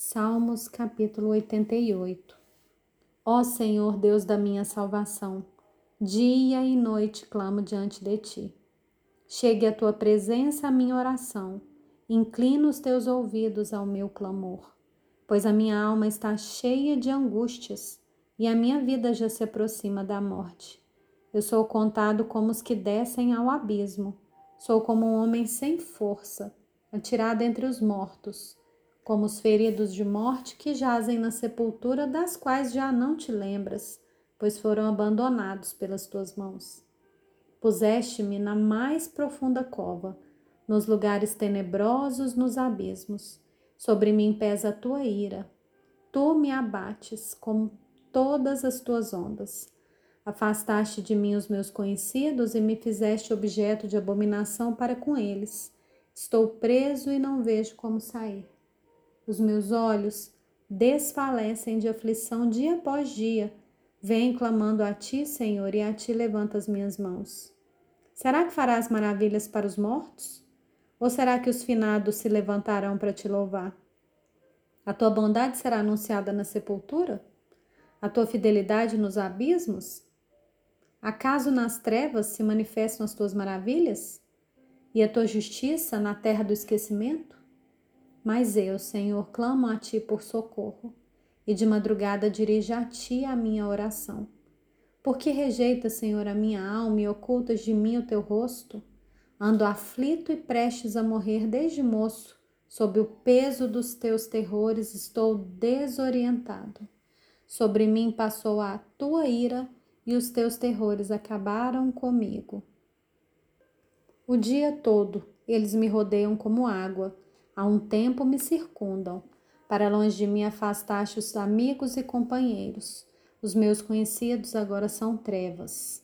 Salmos capítulo 88 Ó Senhor Deus da minha salvação, dia e noite clamo diante de ti. Chegue a tua presença a minha oração, inclina os teus ouvidos ao meu clamor, pois a minha alma está cheia de angústias e a minha vida já se aproxima da morte. Eu sou contado como os que descem ao abismo, sou como um homem sem força, atirado entre os mortos como os feridos de morte que jazem na sepultura, das quais já não te lembras, pois foram abandonados pelas tuas mãos. Puseste-me na mais profunda cova, nos lugares tenebrosos, nos abismos. Sobre mim pesa a tua ira. Tu me abates com todas as tuas ondas. Afastaste de mim os meus conhecidos e me fizeste objeto de abominação para com eles. Estou preso e não vejo como sair. Os meus olhos desfalecem de aflição dia após dia. Venho clamando a ti, Senhor, e a ti levanto as minhas mãos. Será que farás maravilhas para os mortos? Ou será que os finados se levantarão para te louvar? A tua bondade será anunciada na sepultura? A tua fidelidade nos abismos? Acaso nas trevas se manifestam as tuas maravilhas? E a tua justiça na terra do esquecimento? Mas eu, Senhor, clamo a ti por socorro, e de madrugada dirijo a ti a minha oração. Por que rejeitas, Senhor, a minha alma e ocultas de mim o teu rosto? Ando aflito e prestes a morrer desde moço. Sob o peso dos teus terrores estou desorientado. Sobre mim passou a tua ira e os teus terrores acabaram comigo. O dia todo eles me rodeiam como água Há um tempo me circundam. Para longe de mim afastaste os amigos e companheiros. Os meus conhecidos agora são trevas.